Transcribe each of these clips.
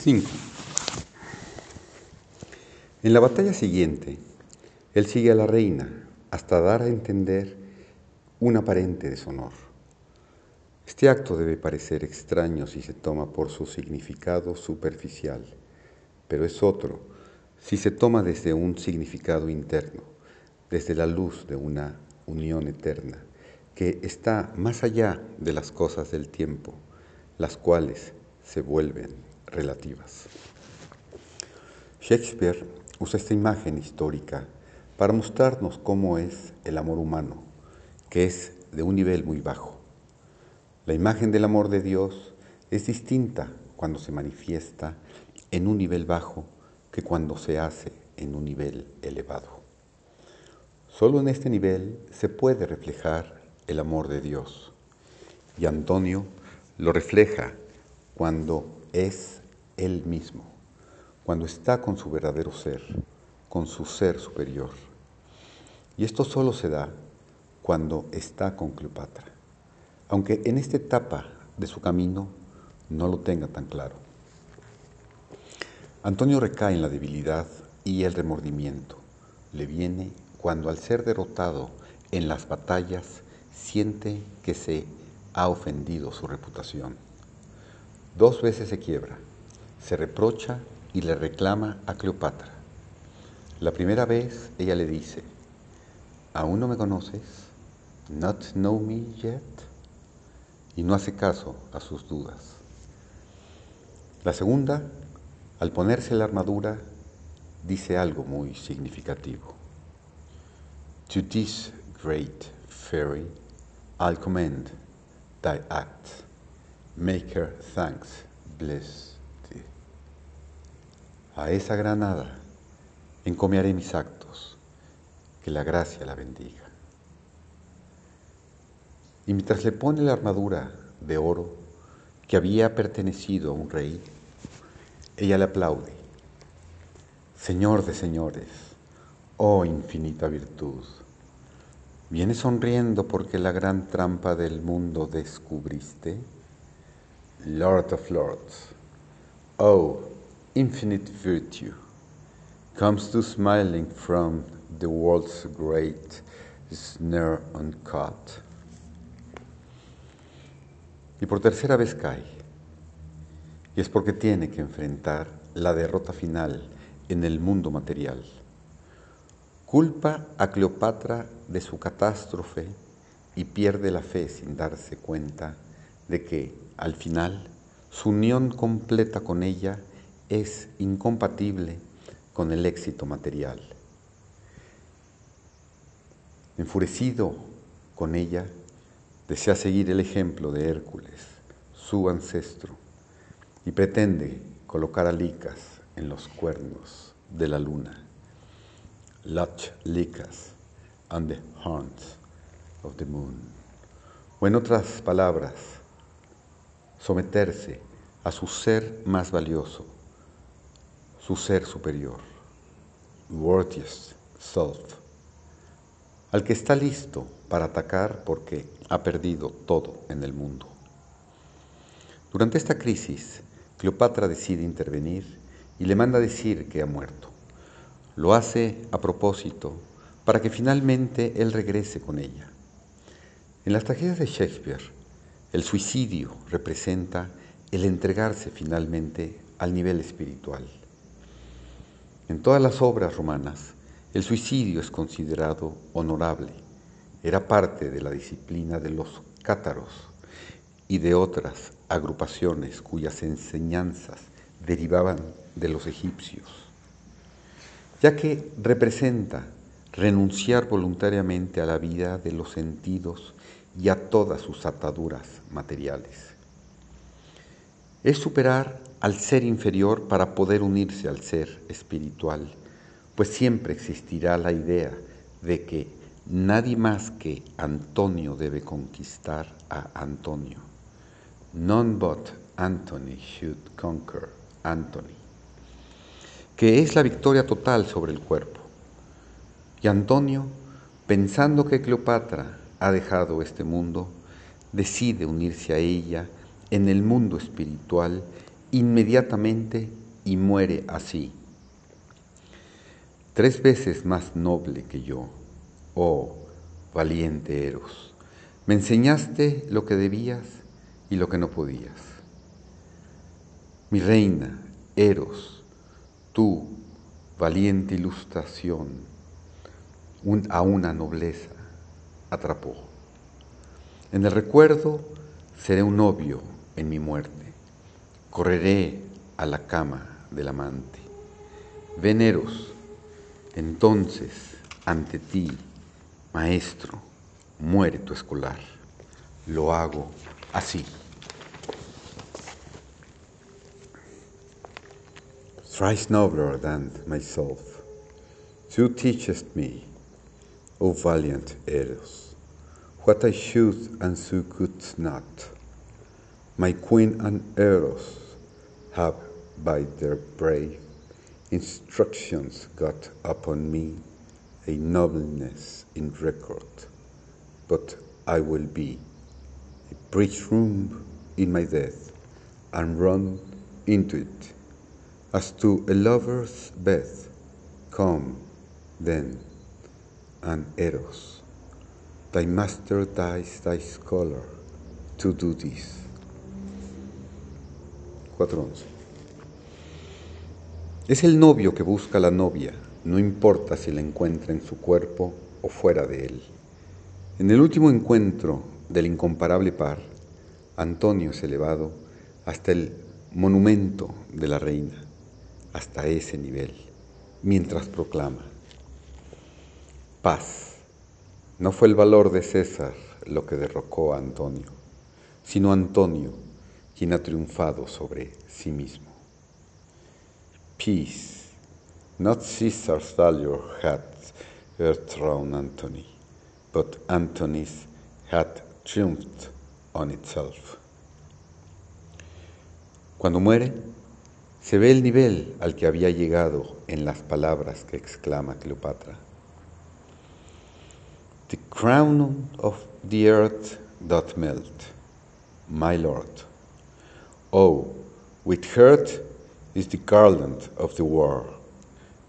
5. En la batalla siguiente, él sigue a la reina hasta dar a entender un aparente deshonor. Este acto debe parecer extraño si se toma por su significado superficial, pero es otro si se toma desde un significado interno, desde la luz de una unión eterna, que está más allá de las cosas del tiempo, las cuales se vuelven relativas. Shakespeare usa esta imagen histórica para mostrarnos cómo es el amor humano, que es de un nivel muy bajo. La imagen del amor de Dios es distinta cuando se manifiesta en un nivel bajo que cuando se hace en un nivel elevado. Solo en este nivel se puede reflejar el amor de Dios. Y Antonio lo refleja cuando es Él mismo, cuando está con su verdadero ser, con su ser superior. Y esto solo se da cuando está con Cleopatra, aunque en esta etapa de su camino no lo tenga tan claro. Antonio recae en la debilidad y el remordimiento. Le viene cuando al ser derrotado en las batallas siente que se ha ofendido su reputación. Dos veces se quiebra, se reprocha y le reclama a Cleopatra. La primera vez ella le dice, ¿aún no me conoces? ¿Not know me yet? Y no hace caso a sus dudas. La segunda al ponerse la armadura, dice algo muy significativo. To this great fairy I'll commend thy act. Make her thanks bless. A esa granada encomiaré mis actos, que la gracia la bendiga. Y mientras le pone la armadura de oro que había pertenecido a un rey, ella le aplaude. Señor de señores, oh infinita virtud, ¿vienes sonriendo porque la gran trampa del mundo descubriste? Lord of Lords, oh infinite virtue, comes to smiling from the world's great snare uncaught. Y por tercera vez cae y es porque tiene que enfrentar la derrota final en el mundo material. Culpa a Cleopatra de su catástrofe y pierde la fe sin darse cuenta de que, al final, su unión completa con ella es incompatible con el éxito material. Enfurecido con ella, desea seguir el ejemplo de Hércules, su ancestro, y pretende colocar a Licas en los cuernos de la luna. Latch Licas on the horns of the moon. O en otras palabras, someterse a su ser más valioso, su ser superior, worthiest self, al que está listo para atacar porque ha perdido todo en el mundo. Durante esta crisis, Cleopatra decide intervenir y le manda decir que ha muerto. Lo hace a propósito para que finalmente él regrese con ella. En las tragedias de Shakespeare, el suicidio representa el entregarse finalmente al nivel espiritual. En todas las obras romanas, el suicidio es considerado honorable. Era parte de la disciplina de los cátaros y de otras agrupaciones cuyas enseñanzas derivaban de los egipcios, ya que representa renunciar voluntariamente a la vida de los sentidos y a todas sus ataduras materiales. Es superar al ser inferior para poder unirse al ser espiritual, pues siempre existirá la idea de que nadie más que Antonio debe conquistar a Antonio. None but Anthony should conquer Anthony, que es la victoria total sobre el cuerpo. Y Antonio, pensando que Cleopatra ha dejado este mundo, decide unirse a ella en el mundo espiritual inmediatamente y muere así. Tres veces más noble que yo, oh valiente Eros, me enseñaste lo que debías y lo que no podías. Mi reina, Eros, tú, valiente ilustración, a una nobleza atrapó. En el recuerdo seré un novio en mi muerte. Correré a la cama del amante. Veneros, entonces ante ti, maestro, muere tu escolar. Lo hago así. Thrice nobler than myself, thou teachest me, O valiant Eros, what I should and so could not. My queen and Eros have, by their brave instructions, got upon me a nobleness in record, but I will be a breach room in my death and run into it as to a lover's bed. Come, then, and Eros, thy master dies thy scholar to do this. 4.11. Es el novio que busca a la novia, no importa si la encuentra en su cuerpo o fuera de él. En el último encuentro del incomparable par, Antonio es elevado hasta el monumento de la reina, hasta ese nivel, mientras proclama, paz. No fue el valor de César lo que derrocó a Antonio, sino Antonio quien ha triunfado sobre sí mismo. Peace, not Caesar's value had overthrown Antony, but Antony's had triumphed on itself. Cuando muere, se ve el nivel al que había llegado en las palabras que exclama Cleopatra. The crown of the earth doth melt, my lord. Oh, with hurt is the garland of the war.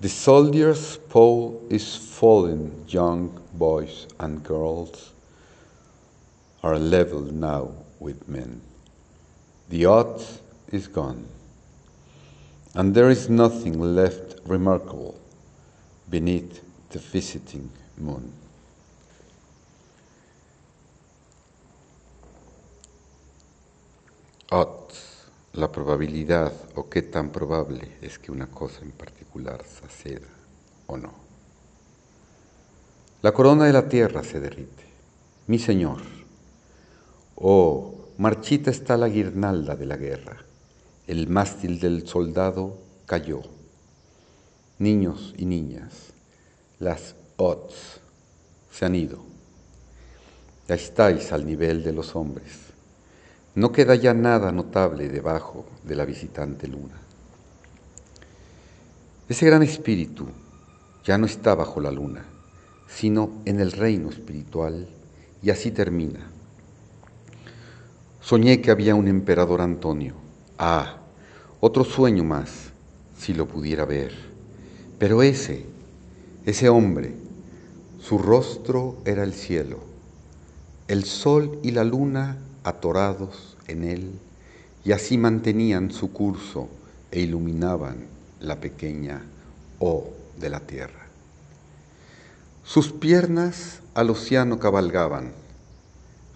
The soldier's pole is fallen, young boys and girls are level now with men. The odds is gone, and there is nothing left remarkable beneath the visiting moon. Odds, la probabilidad o qué tan probable es que una cosa en particular suceda o no. La corona de la tierra se derrite. Mi Señor, oh, marchita está la guirnalda de la guerra. El mástil del soldado cayó. Niños y niñas, las odds se han ido. Ya estáis al nivel de los hombres no queda ya nada notable debajo de la visitante luna. Ese gran espíritu ya no está bajo la luna, sino en el reino espiritual, y así termina. Soñé que había un emperador Antonio. Ah, otro sueño más, si lo pudiera ver. Pero ese, ese hombre, su rostro era el cielo. El sol y la luna atorados en él, y así mantenían su curso e iluminaban la pequeña O de la tierra. Sus piernas al océano cabalgaban,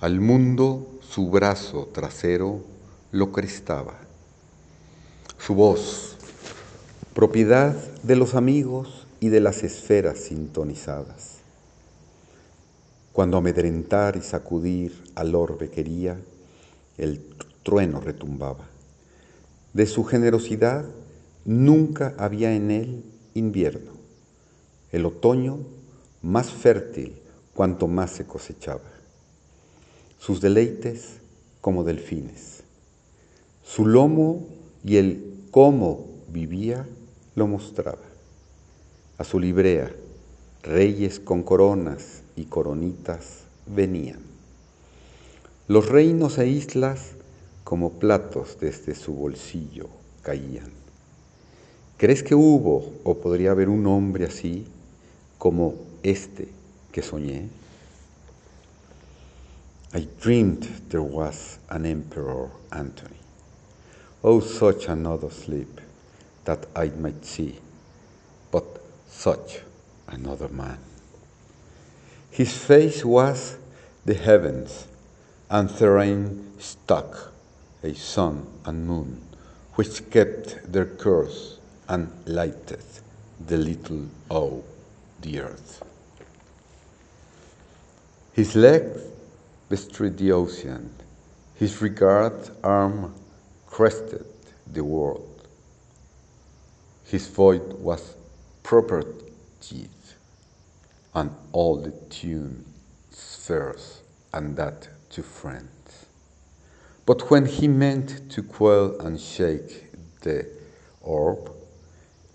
al mundo su brazo trasero lo crestaba. Su voz, propiedad de los amigos y de las esferas sintonizadas cuando amedrentar y sacudir al orbe quería, el trueno retumbaba. De su generosidad nunca había en él invierno. El otoño más fértil cuanto más se cosechaba. Sus deleites como delfines. Su lomo y el cómo vivía lo mostraba. A su librea, reyes con coronas coronitas venían. Los reinos e islas como platos desde su bolsillo caían. ¿Crees que hubo o podría haber un hombre así como este que soñé? I dreamed there was an Emperor Antony. Oh, such another sleep that I might see, but such another man. His face was the heavens, and therein stuck a sun and moon, which kept their course and lighted the little O, the earth. His legs bestrode the ocean, his regard arm crested the world. His voice was property and all the tune spheres and that to friends. But when he meant to quell and shake the orb,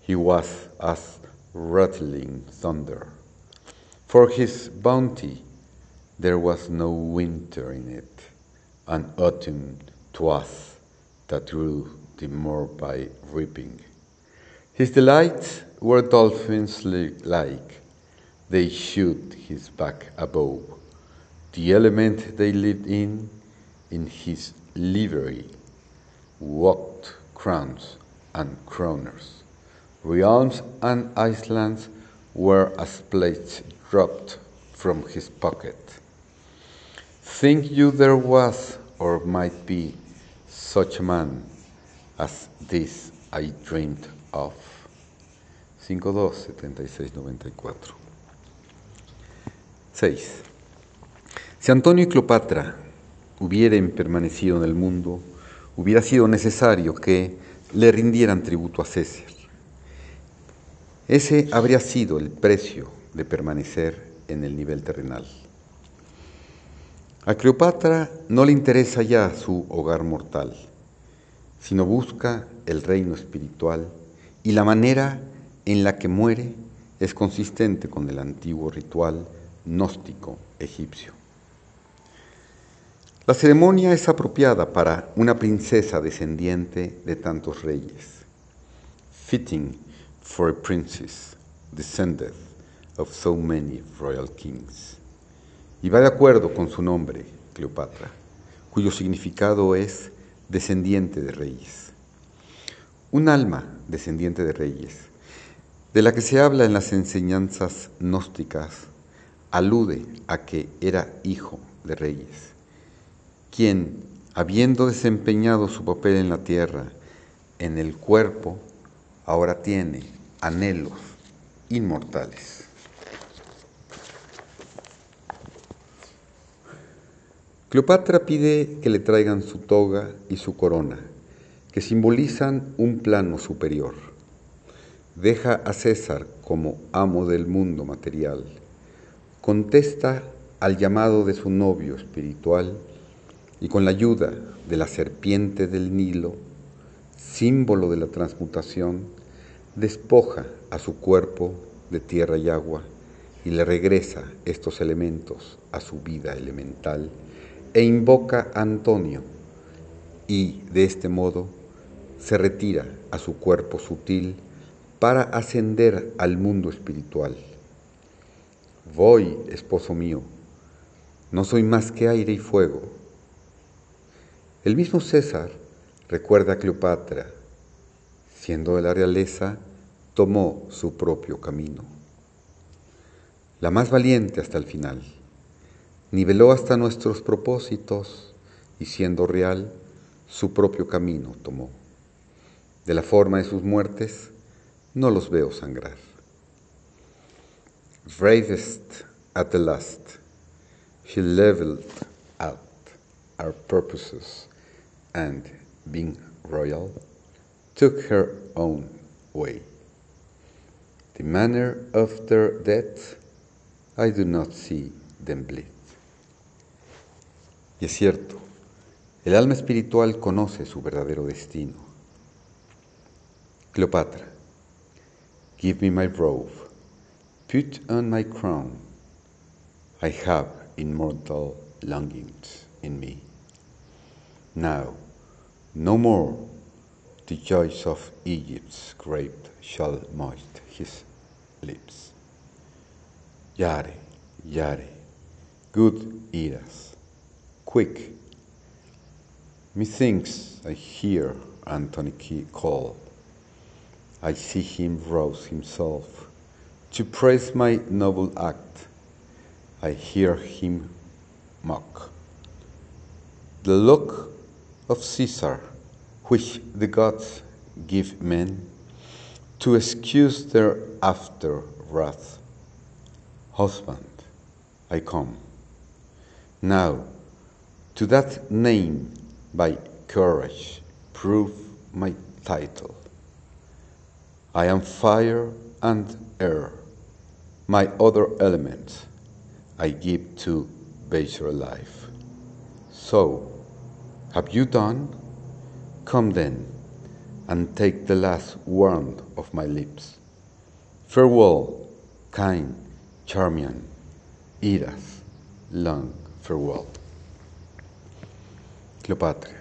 he was as rattling thunder. For his bounty there was no winter in it, and autumn twas that grew the more by reaping. His delights were dolphins like, they shoot his back above. The element they lived in, in his livery, walked crowns and crowners. Realms and islands were as plates dropped from his pocket. Think you there was, or might be, such a man as this I dreamed of? 52 76 94 6. Si Antonio y Cleopatra hubieran permanecido en el mundo, hubiera sido necesario que le rindieran tributo a César. Ese habría sido el precio de permanecer en el nivel terrenal. A Cleopatra no le interesa ya su hogar mortal, sino busca el reino espiritual y la manera en la que muere es consistente con el antiguo ritual gnóstico egipcio. La ceremonia es apropiada para una princesa descendiente de tantos reyes, fitting for a princess descended of so many royal kings. Y va de acuerdo con su nombre, Cleopatra, cuyo significado es descendiente de reyes. Un alma descendiente de reyes, de la que se habla en las enseñanzas gnósticas, alude a que era hijo de reyes quien, habiendo desempeñado su papel en la tierra, en el cuerpo, ahora tiene anhelos inmortales. Cleopatra pide que le traigan su toga y su corona, que simbolizan un plano superior. Deja a César como amo del mundo material. Contesta al llamado de su novio espiritual y con la ayuda de la serpiente del Nilo, símbolo de la transmutación, despoja a su cuerpo de tierra y agua y le regresa estos elementos a su vida elemental e invoca a Antonio y de este modo se retira a su cuerpo sutil para ascender al mundo espiritual. Voy, esposo mío, no soy más que aire y fuego, el mismo César recuerda a Cleopatra, siendo de la realeza, tomó su propio camino. La más valiente hasta el final, niveló hasta nuestros propósitos y siendo real, su propio camino tomó. De la forma de sus muertes, no los veo sangrar. Bravest at the last, she leveled out our purposes and, being royal, took her own way. The manner of their death, I do not see them bleed. Y es cierto, el alma espiritual conoce su verdadero destino. Cleopatra, give me my robe, put on my crown. I have immortal longings in me. Now, No more the joys of Egypt's grape shall moist his lips. Yare, yare, good eras, quick. Methinks I hear Anthony call. I see him rouse himself to praise my noble act. I hear him mock. The look of Caesar, which the gods give men, to excuse their after wrath. Husband, I come. Now, to that name by courage prove my title. I am fire and air, my other elements I give to baser life. So, have you done? Come then, and take the last warmth of my lips. Farewell, kind Charmian, Iras, long farewell. Cleopatra,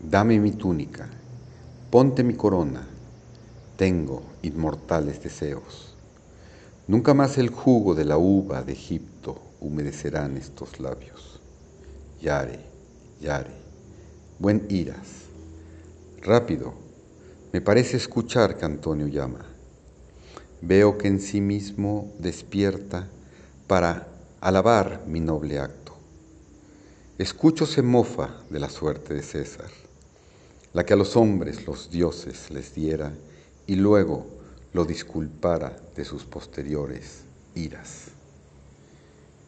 dame mi túnica, ponte mi corona, tengo inmortales deseos. Nunca más el jugo de la uva de Egipto humedecerán estos labios. Yare, Yare, buen Iras. Rápido, me parece escuchar que Antonio llama. Veo que en sí mismo despierta para alabar mi noble acto. Escucho se mofa de la suerte de César, la que a los hombres los dioses les diera y luego lo disculpara de sus posteriores iras.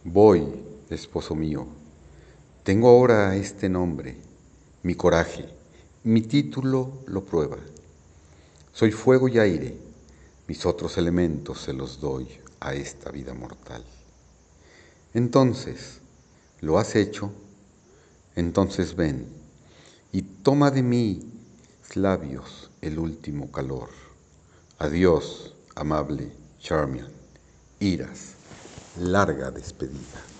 Voy, esposo mío, tengo ahora este nombre, mi coraje, mi título lo prueba. Soy fuego y aire, mis otros elementos se los doy a esta vida mortal. Entonces, ¿lo has hecho? Entonces ven y toma de mí labios el último calor. Adiós, amable Charmian. Iras, larga despedida.